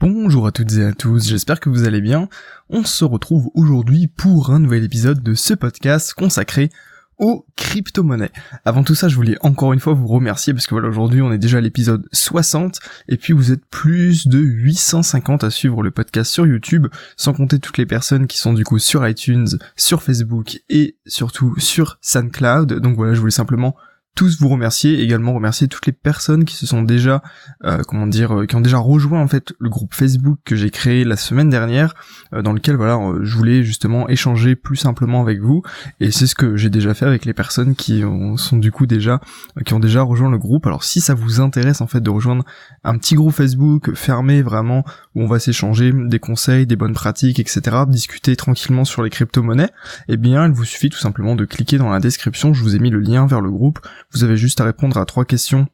Bonjour à toutes et à tous, j'espère que vous allez bien. On se retrouve aujourd'hui pour un nouvel épisode de ce podcast consacré aux crypto-monnaies. Avant tout ça, je voulais encore une fois vous remercier parce que voilà, aujourd'hui on est déjà à l'épisode 60 et puis vous êtes plus de 850 à suivre le podcast sur YouTube, sans compter toutes les personnes qui sont du coup sur iTunes, sur Facebook et surtout sur SoundCloud. Donc voilà, je voulais simplement tous vous remercier, également remercier toutes les personnes qui se sont déjà, euh, comment dire, euh, qui ont déjà rejoint en fait le groupe Facebook que j'ai créé la semaine dernière, euh, dans lequel voilà, je voulais justement échanger plus simplement avec vous, et c'est ce que j'ai déjà fait avec les personnes qui ont, sont du coup déjà, qui ont déjà rejoint le groupe. Alors si ça vous intéresse en fait de rejoindre un petit groupe Facebook fermé vraiment où on va s'échanger des conseils, des bonnes pratiques, etc., discuter tranquillement sur les crypto-monnaies, eh bien il vous suffit tout simplement de cliquer dans la description, je vous ai mis le lien vers le groupe vous avez juste à répondre à trois questions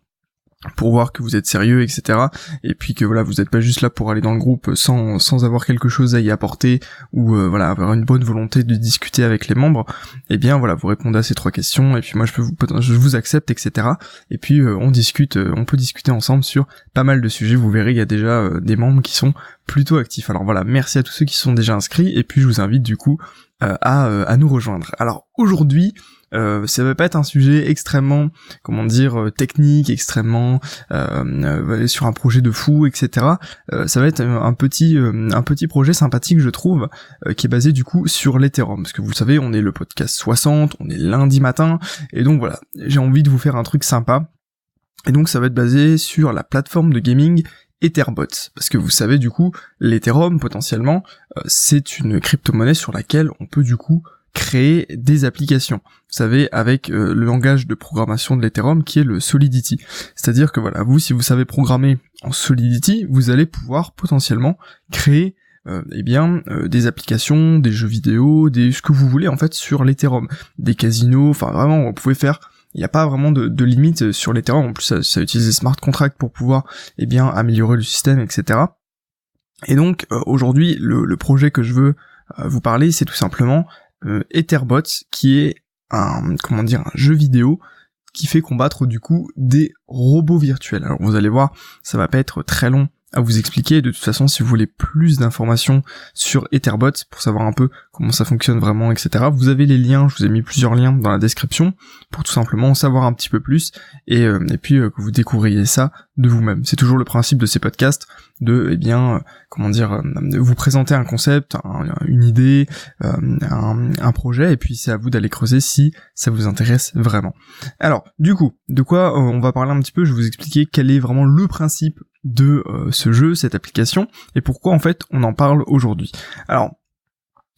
pour voir que vous êtes sérieux, etc. Et puis que voilà, vous n'êtes pas juste là pour aller dans le groupe sans, sans avoir quelque chose à y apporter ou euh, voilà avoir une bonne volonté de discuter avec les membres. Eh bien voilà, vous répondez à ces trois questions et puis moi je peux vous je vous accepte, etc. Et puis euh, on discute, euh, on peut discuter ensemble sur pas mal de sujets. Vous verrez, il y a déjà des membres qui sont plutôt actifs. Alors voilà, merci à tous ceux qui sont déjà inscrits et puis je vous invite du coup à, à nous rejoindre. Alors aujourd'hui, euh, ça va pas être un sujet extrêmement, comment dire, euh, technique, extrêmement euh, euh, sur un projet de fou, etc. ça va être un petit, un petit projet sympathique, je trouve, qui est basé du coup sur l'Ethereum, parce que vous savez, on est le podcast 60, on est lundi matin, et donc voilà, j'ai envie de vous faire un truc sympa. Et donc ça va être basé sur la plateforme de gaming Etherbots, parce que vous savez du coup, l'Ethereum potentiellement, c'est une crypto-monnaie sur laquelle on peut du coup créer des applications. Vous savez, avec euh, le langage de programmation de l'Ethereum qui est le Solidity. C'est-à-dire que voilà, vous, si vous savez programmer en Solidity, vous allez pouvoir potentiellement créer euh, eh bien euh, des applications, des jeux vidéo, des ce que vous voulez en fait sur l'Ethereum, des casinos, enfin vraiment vous pouvez faire il n'y a pas vraiment de, de limite sur l'Ethereum, en plus ça, ça utilise des smart contracts pour pouvoir eh bien améliorer le système, etc. Et donc aujourd'hui le, le, projet que je veux vous parler c'est tout simplement euh, Etherbots, qui est un, comment dire, un jeu vidéo qui fait combattre du coup des robots virtuels. Alors vous allez voir, ça va pas être très long à vous expliquer. De toute façon, si vous voulez plus d'informations sur Etherbots pour savoir un peu comment ça fonctionne vraiment, etc., vous avez les liens. Je vous ai mis plusieurs liens dans la description pour tout simplement en savoir un petit peu plus et, euh, et puis euh, que vous découvriez ça de vous-même. C'est toujours le principe de ces podcasts de, eh bien, euh, comment dire, de vous présenter un concept, une idée, un, un projet, et puis c'est à vous d'aller creuser si ça vous intéresse vraiment. Alors, du coup, de quoi on va parler un petit peu Je vais vous expliquer quel est vraiment le principe de euh, ce jeu, cette application, et pourquoi en fait on en parle aujourd'hui. Alors,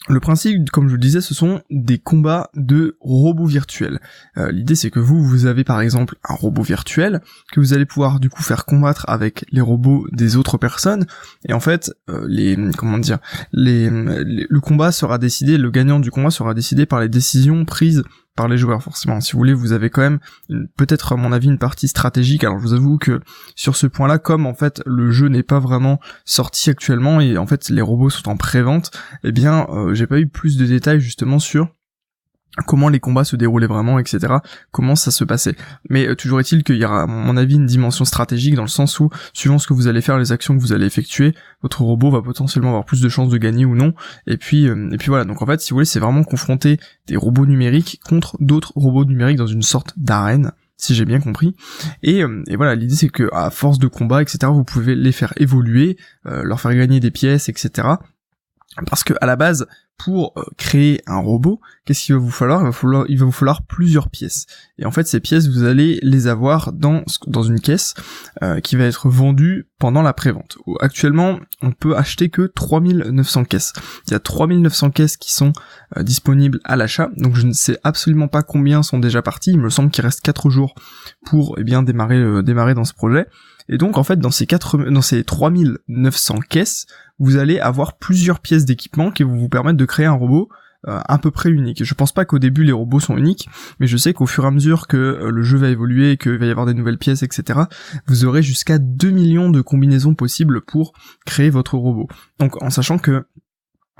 le principe, comme je le disais, ce sont des combats de robots virtuels. Euh, l'idée c'est que vous, vous avez par exemple un robot virtuel que vous allez pouvoir du coup faire combattre avec les robots des autres personnes. Et en fait, euh, les comment dire, le combat sera décidé, le gagnant du combat sera décidé par les décisions prises par les joueurs forcément. Si vous voulez, vous avez quand même peut-être à mon avis une partie stratégique. Alors je vous avoue que sur ce point-là, comme en fait le jeu n'est pas vraiment sorti actuellement et en fait les robots sont en pré-vente, eh bien euh, j'ai pas eu plus de détails justement sur comment les combats se déroulaient vraiment, etc. Comment ça se passait. Mais euh, toujours est-il qu'il y aura, à mon avis, une dimension stratégique dans le sens où, suivant ce que vous allez faire, les actions que vous allez effectuer, votre robot va potentiellement avoir plus de chances de gagner ou non. Et puis, euh, et puis voilà. Donc en fait, si vous voulez, c'est vraiment confronter des robots numériques contre d'autres robots numériques dans une sorte d'arène si j'ai bien compris. Et, euh, voilà, l'idée c'est que à force de combat, etc., vous pouvez les faire évoluer, leur faire gagner des pièces, etc. Parce que à la base, pour euh, créer un robot, qu'est-ce qu'il va vous falloir? Il va, vous falloir plusieurs pièces. Et en fait, ces pièces, vous allez les avoir dans, une caisse euh, qui va être vendue pendant la prévente. Actuellement, on peut acheter que 3900 caisses. Il y a 3900 caisses qui sont euh, disponibles à l'achat, donc je ne sais absolument pas combien sont déjà partis. Il me semble qu'il reste 4 jours pour eh bien démarrer, démarrer dans ce projet. Et donc en fait dans ces 4, dans ces 3900 caisses, vous allez avoir plusieurs pièces d'équipement qui vont vous permettre de créer un robot euh, à peu près unique. Je pense pas qu'au début les robots sont uniques, mais je sais qu'au fur et à mesure que euh, le jeu va évoluer, qu'il va y avoir des nouvelles pièces, etc., vous aurez jusqu'à 2 millions de combinaisons possibles pour créer votre robot. Donc en sachant que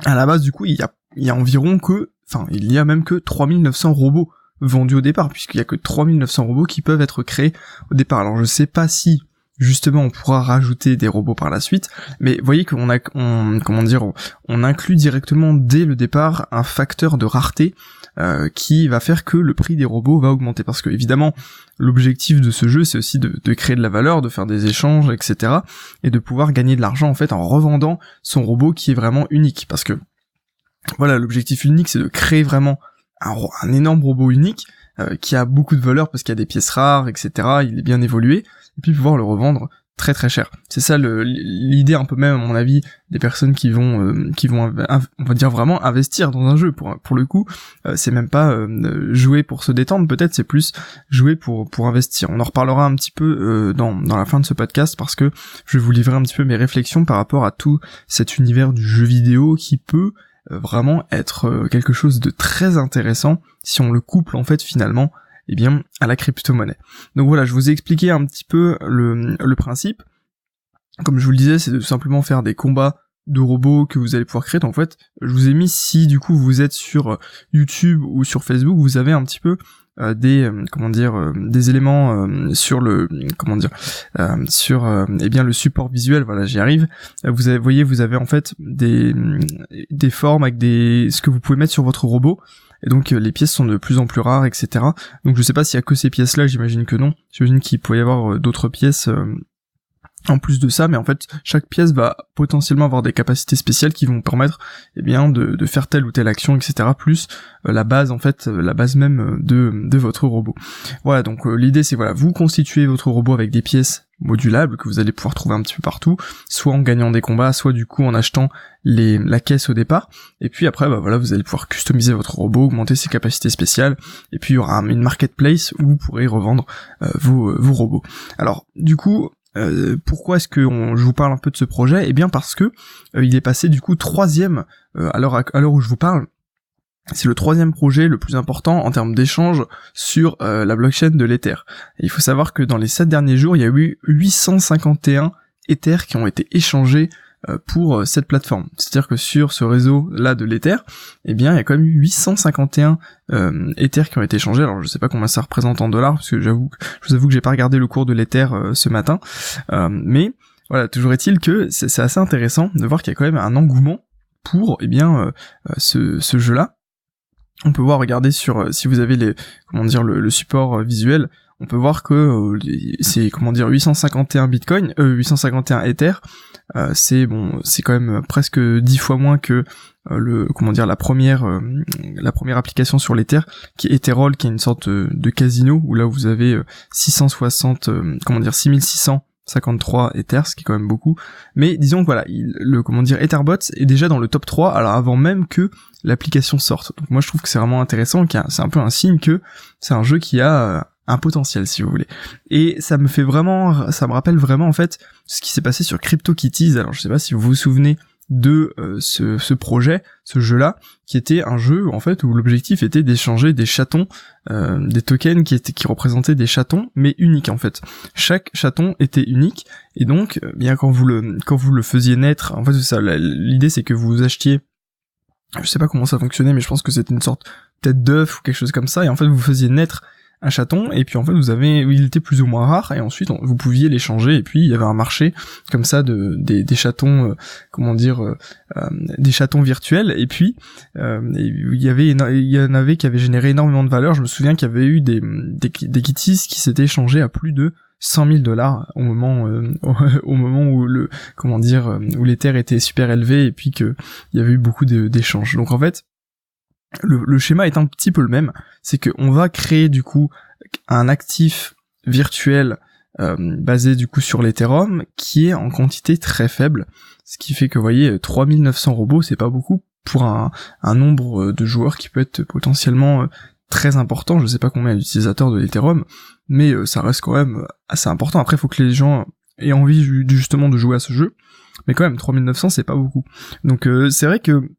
à la base du coup il y a, il y a environ que, enfin il y a même que 3900 robots vendus au départ, puisqu'il y a que 3900 robots qui peuvent être créés au départ. Alors je sais pas si justement on pourra rajouter des robots par la suite, mais voyez qu'on a, on, comment dire, on, inclut directement dès le départ un facteur de rareté euh, qui va faire que le prix des robots va augmenter, parce que évidemment l'objectif de ce jeu c'est aussi de, créer de la valeur, de faire des échanges, etc., et de pouvoir gagner de l'argent en fait en revendant son robot qui est vraiment unique, parce que voilà l'objectif unique c'est de créer vraiment un, un énorme robot unique euh, qui a beaucoup de valeur parce qu'il y a des pièces rares, etc. Il est bien évolué, et puis pouvoir le revendre très très cher. C'est ça l'idée un peu même à mon avis des personnes qui vont euh, qui vont on va dire vraiment investir dans un jeu pour pour le coup euh, c'est même pas jouer pour se détendre peut-être c'est plus jouer pour pour investir. On en reparlera un petit peu dans dans la fin de ce podcast parce que je vais vous livrer un petit peu mes réflexions par rapport à tout cet univers du jeu vidéo qui peut vraiment être quelque chose de très intéressant si on le couple en fait finalement eh bien à la crypto-monnaie. Donc voilà, je vous ai expliqué un petit peu le, principe. Comme je vous le disais, c'est de simplement faire des combats de robots que vous allez pouvoir créer. Donc, en fait, je vous ai mis si du coup vous êtes sur YouTube ou sur Facebook, vous avez un petit peu euh, des euh, comment dire euh, des éléments sur le comment dire sur eh bien le support visuel voilà j'y arrive vous voyez vous avez en fait des des formes avec des ce que vous pouvez mettre sur votre robot et donc les pièces sont de plus en plus rares etc donc je sais pas s'il y a que ces pièces là j'imagine que non. J'imagine qu'il pourrait y avoir d'autres pièces en plus de ça, mais en fait, chaque pièce va potentiellement avoir des capacités spéciales qui vont permettre, eh bien, de, faire telle ou telle action, etc. Plus euh, la base, en fait, euh, la base même euh, de, votre robot. Voilà, donc l'idée c'est voilà, vous constituez votre robot avec des pièces modulables que vous allez pouvoir trouver un petit peu partout, soit en gagnant des combats, soit du coup en achetant la caisse au départ, et puis après bah voilà vous allez pouvoir customiser votre robot, augmenter ses capacités spéciales, et puis il y aura une marketplace où vous pourrez revendre vos robots. Alors du coup euh, pourquoi est-ce que je vous parle un peu de ce projet? Eh bien parce que euh, il est passé du coup troisième euh, à l'heure où je vous parle. C'est le troisième projet le plus important en termes d'échange sur la blockchain de l'Ether. il faut savoir que dans les sept derniers jours, il y a eu 851 Ethers qui ont été échangés pour euh, cette plateforme. C'est-à-dire que sur ce réseau-là de l'Ether, eh bien, il y a quand même eu 851 euh, Ethers qui ont été échangés. Alors, je sais pas combien ça représente en dollars, parce que j'avoue, je vous avoue que j'ai pas regardé le cours de l'Ether euh, ce matin, mais voilà, toujours est-il que c'est assez intéressant de voir qu'il y a quand même un engouement pour, eh bien, ce, ce jeu-là. On peut voir, regarder sur, si vous avez les, comment dire, le support visuel, on peut voir que euh, c'est comment dire 851 bitcoin, euh, 851 ether, euh, c'est bon, c'est quand même presque 10 fois moins que euh, le comment dire la première la première application sur l'ether qui est Etherol qui est une sorte de casino où là vous avez 660 comment dire 6653 Ethers, ce qui est quand même beaucoup. Mais disons que voilà, le comment dire Etherbot est déjà dans le top 3, alors avant même que l'application sorte. Donc moi je trouve que c'est vraiment intéressant, c'est un peu un signe que c'est un jeu qui a un potentiel si vous voulez. Et ça me fait vraiment, ça me rappelle vraiment en fait ce qui s'est passé sur CryptoKitties. Alors je sais pas si vous vous souvenez de euh, ce, projet, ce jeu-là, qui était un jeu en fait où l'objectif était d'échanger des chatons, euh, des tokens qui étaient qui représentaient des chatons, mais uniques en fait. Chaque chaton était unique et donc euh, bien quand vous le quand vous le faisiez naître, en fait ça. L'idée c'est que vous achetiez, je sais pas comment ça fonctionnait, mais je pense que c'était une sorte peut-être d'œuf ou quelque chose comme ça, et en fait vous faisiez naître un chaton et puis en fait vous avez il était plus ou moins rare et ensuite vous pouviez l'échanger et puis il y avait un marché comme ça de des, chatons euh, comment dire euh, euh, des chatons virtuels et puis il y avait y en avait qui avaient généré énormément de valeur. Je me souviens qu'il y avait eu des des, kitties qui s'étaient échangés à plus de 100 000 dollars au moment au, moment où le comment dire où les terres étaient super élevées et puis que il y avait eu beaucoup d'échanges. Donc en fait le, schéma est un petit peu le même, c'est qu'on va créer du coup un actif virtuel euh, basé du coup sur l'Ethereum qui est en quantité très faible, ce qui fait que vous voyez 3900 robots c'est pas beaucoup pour un, nombre euh, de joueurs qui peut être potentiellement euh, très important, je sais pas combien d'utilisateurs de l'Ethereum, mais ça reste quand même assez important. Après, il faut que les gens aient envie justement de jouer à ce jeu, mais quand même 3900 c'est pas beaucoup. Donc c'est vrai que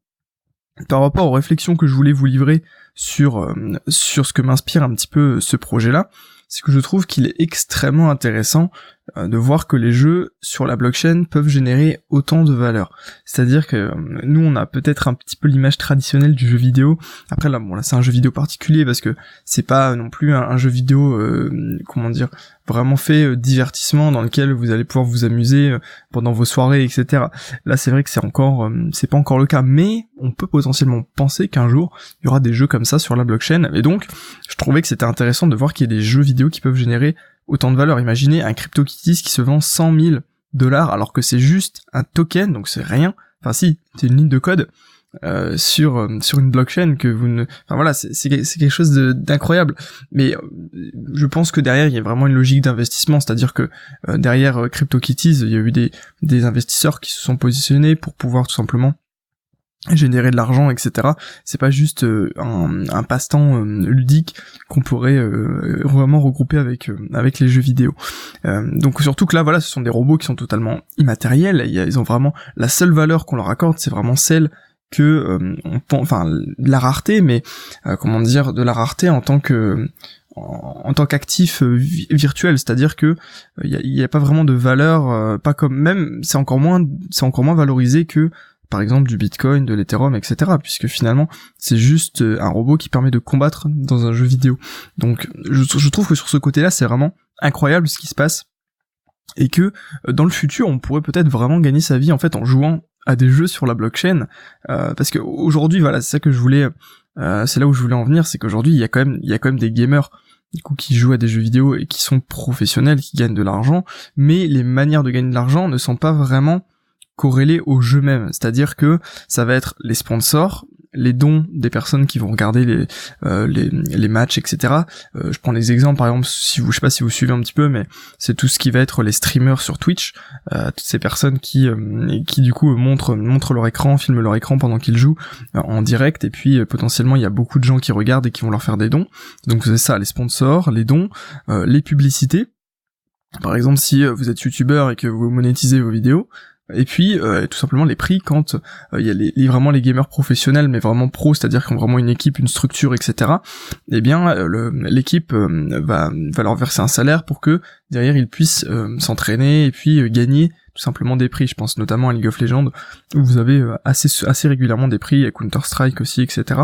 par rapport aux réflexions que je voulais vous livrer sur, euh, sur ce que m'inspire un petit peu ce projet-là, c'est que je trouve qu'il est extrêmement intéressant euh, de voir que les jeux sur la blockchain peuvent générer autant de valeur. C'est-à-dire que euh, nous on a peut-être un petit peu l'image traditionnelle du jeu vidéo. Après là bon là c'est un jeu vidéo particulier parce que c'est pas non plus un, jeu vidéo euh, comment dire vraiment fait divertissement dans lequel vous allez pouvoir vous amuser pendant vos soirées etc. Là c'est vrai que c'est encore c'est pas encore le cas mais on peut potentiellement penser qu'un jour il y aura des jeux comme ça sur la blockchain et donc je trouvais que c'était intéressant de voir qu'il y a des jeux vidéo qui peuvent générer autant de valeur. Imaginez un CryptoKitties qui se vend 100 000 dollars alors que c'est juste un token, donc c'est rien. Enfin si, c'est une ligne de code euh, sur euh, sur une blockchain que vous ne. Enfin voilà, c'est quelque chose d'incroyable. Mais euh, je pense que derrière il y a vraiment une logique d'investissement, c'est-à-dire que derrière CryptoKitties, il y a eu des des investisseurs qui se sont positionnés pour pouvoir tout simplement générer de l'argent, etc. C'est pas juste euh, un, passe-temps euh, ludique qu'on pourrait euh, vraiment regrouper avec avec les jeux vidéo. donc surtout que là, voilà, ce sont des robots qui sont totalement immatériels. Ils ont vraiment la seule valeur qu'on leur accorde, c'est vraiment celle que on enfin de la rareté, mais comment dire, de la rareté en tant que en, tant qu'actif virtuel, c'est-à-dire que il n'y a, a, pas vraiment de valeur, pas comme même c'est encore moins c'est encore moins valorisé que par exemple du Bitcoin, de l'Ethereum, etc. Puisque finalement, c'est juste euh, un robot qui permet de combattre dans un jeu vidéo. Donc, je, trouve que sur ce côté-là, c'est vraiment incroyable ce qui se passe. Et que euh, dans le futur, on pourrait peut-être vraiment gagner sa vie en fait en jouant à des jeux sur la blockchain. Euh, parce que aujourd'hui, voilà, c'est ça que je voulais, c'est là où je voulais en venir, c'est qu'aujourd'hui, il y a quand même, il y a quand même des gamers du coup qui jouent à des jeux vidéo et qui sont professionnels, qui gagnent de l'argent, mais les manières de gagner de l'argent ne sont pas vraiment corrélé au jeu même. C'est-à-dire que ça va être les sponsors, les dons des personnes qui vont regarder les euh, matchs, etc. Euh, je prends des exemples, par exemple, si vous, je sais pas si vous suivez un petit peu, mais c'est tout ce qui va être les streamers sur Twitch, euh, toutes ces personnes qui qui du coup montrent montrent leur écran, filment leur écran pendant qu'ils jouent en direct, et puis potentiellement il y a beaucoup de gens qui regardent et qui vont leur faire des dons. Donc c'est ça, les sponsors, les dons, les publicités. Par exemple, si vous êtes youtubeur et que vous monétisez vos vidéos, et puis euh, tout simplement les prix quand euh, il y a les, vraiment les gamers professionnels mais vraiment pro, c'est-à-dire qu'ils ont vraiment une équipe, une structure, etc. Eh bien euh, l'équipe va, va leur verser un salaire pour que derrière ils puissent s'entraîner et puis gagner tout simplement des prix. Je pense notamment à League of Legends où vous avez assez assez régulièrement des prix, à Counter Strike aussi, etc.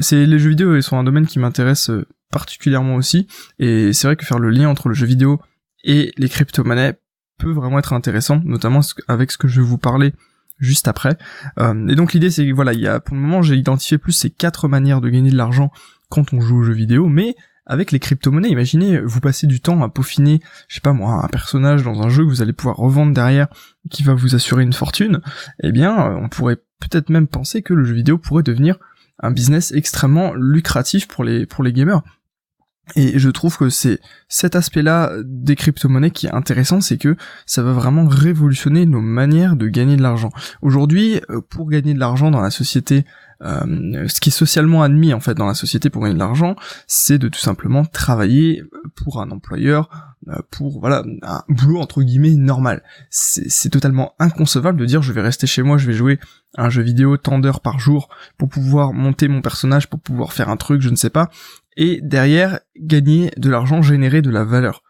c'est les jeux vidéo ils sont un domaine qui m'intéresse particulièrement aussi et c'est vrai que faire le lien entre le jeu vidéo et les crypto-monnaies peut vraiment être intéressant, notamment avec ce que je vais vous parler juste après. Euh, et donc l'idée c'est que voilà, il y a pour le moment j'ai identifié plus ces quatre manières de gagner de l'argent quand on joue aux jeux vidéo, mais avec les crypto-monnaies, imaginez, vous passez du temps à peaufiner, je sais pas moi, un personnage dans un jeu que vous allez pouvoir revendre derrière, qui va vous assurer une fortune, eh bien, on pourrait peut-être même penser que le jeu vidéo pourrait devenir un business extrêmement lucratif pour les, pour les gamers. Et je trouve que c'est cet aspect-là des crypto-monnaies qui est intéressant, c'est que ça va vraiment révolutionner nos manières de gagner de l'argent. Aujourd'hui, euh, pour gagner de l'argent dans la société, euh, ce qui est socialement admis en fait dans la société pour gagner de l'argent, c'est de tout simplement travailler pour un employeur, euh, pour voilà un boulot entre guillemets normal. C'est totalement inconcevable de dire je vais rester chez moi, je vais jouer un jeu vidéo tant d'heures par jour pour pouvoir monter mon personnage, pour pouvoir faire un truc, je ne sais pas, et derrière gagner de l'argent, générer de la valeur.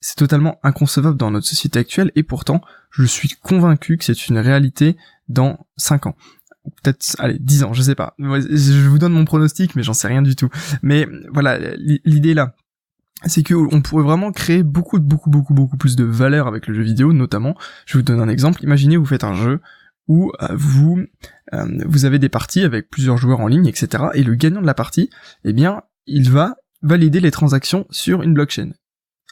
C'est totalement inconcevable dans notre société actuelle et pourtant je suis convaincu que c'est une réalité dans 5 ans. Peut-être, allez, 10 ans, je sais pas. Je vous donne mon pronostic, mais j'en sais rien du tout. Mais voilà, l'idée là, c'est que on pourrait vraiment créer beaucoup, beaucoup, beaucoup, beaucoup plus de valeur avec le jeu vidéo, notamment. Je vous donne un exemple. Imaginez, vous faites un jeu où euh, vous euh, vous avez des parties avec plusieurs joueurs en ligne, etc. Et le gagnant de la partie, eh bien, il va valider les transactions sur une blockchain.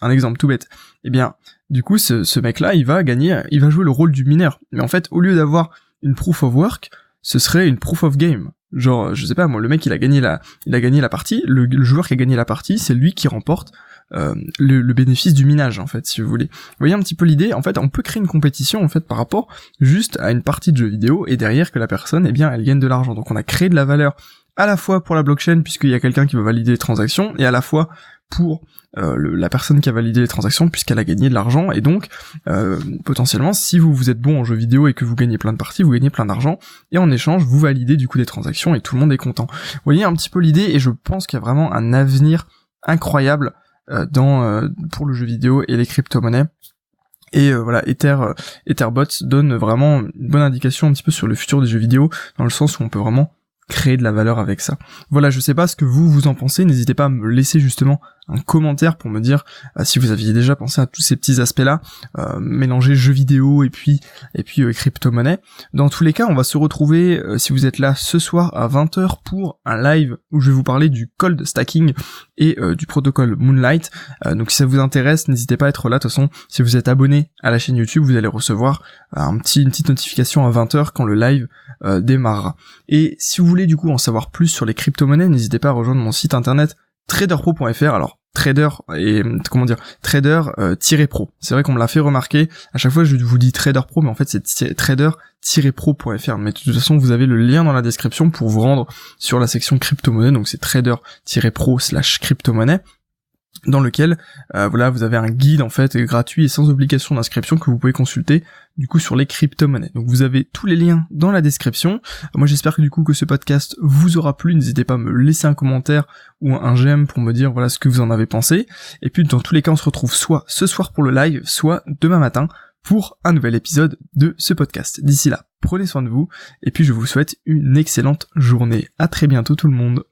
Un exemple tout bête. Eh bien, du coup, ce, mec-là, il va gagner, il va jouer le rôle du mineur. Mais en fait, au lieu d'avoir une proof of work, ce serait une proof of game. Genre, je sais pas, moi, le mec, il a gagné la, il a gagné la partie. Le, joueur qui a gagné la partie, c'est lui qui remporte euh, le, le, bénéfice du minage, en fait, si vous voulez. Vous voyez un petit peu l'idée. En fait, on peut créer une compétition, en fait, par rapport juste à une partie de jeu vidéo, et derrière que la personne, eh bien, elle gagne de l'argent. Donc, on a créé de la valeur à la fois pour la blockchain puisqu'il y a quelqu'un qui va valider les transactions et à la fois pour euh, la personne qui a validé les transactions puisqu'elle a gagné de l'argent et donc euh, potentiellement si vous vous êtes bon en jeu vidéo et que vous gagnez plein de parties vous gagnez plein d'argent et en échange vous validez du coup des transactions et tout le monde est content. Vous voyez un petit peu l'idée et je pense qu'il y a vraiment un avenir incroyable dans pour le jeu vidéo et les crypto-monnaies. Et voilà, Ether, Etherbot donne vraiment une bonne indication un petit peu sur le futur des jeux vidéo, dans le sens où on peut vraiment créer de la valeur avec ça. Voilà, je sais pas ce que vous vous en pensez, n'hésitez pas à me laisser justement un commentaire pour me dire euh, si vous aviez déjà pensé à tous ces petits aspects-là, euh, mélanger jeux vidéo et puis et puis euh, crypto-monnaie. Dans tous les cas, on va se retrouver si vous êtes là ce soir à 20h pour un live où je vais vous parler du cold stacking et du protocole Moonlight. donc si ça vous intéresse, n'hésitez pas à être là. De toute façon, si vous êtes abonné à la chaîne YouTube, vous allez recevoir un petit une petite notification à 20h quand le live démarrera. Et si vous voulez du coup en savoir plus sur les crypto-monnaies, n'hésitez pas à rejoindre mon site internet traderpro.fr. Alors trader et comment dire trader euh, pro. C'est vrai qu'on me l'a fait remarquer. À chaque fois je vous dis trader pro, mais en fait c'est trader-pro.fr. Mais de toute façon vous avez le lien dans la description pour vous rendre sur la section crypto-monnaie. Donc c'est trader-pro slash crypto-monnaie dans lequel euh, voilà vous avez un guide en fait gratuit et sans obligation d'inscription que vous pouvez consulter du coup sur les crypto-monnaies. Donc vous avez tous les liens dans la description. Moi j'espère que du coup que ce podcast vous aura plu. N'hésitez pas à me laisser un commentaire ou un j'aime pour me dire voilà ce que vous en avez pensé. Et puis dans tous les cas on se retrouve soit ce soir pour le live, soit demain matin pour un nouvel épisode de ce podcast. D'ici là, prenez soin de vous et puis je vous souhaite une excellente journée. À très bientôt tout le monde.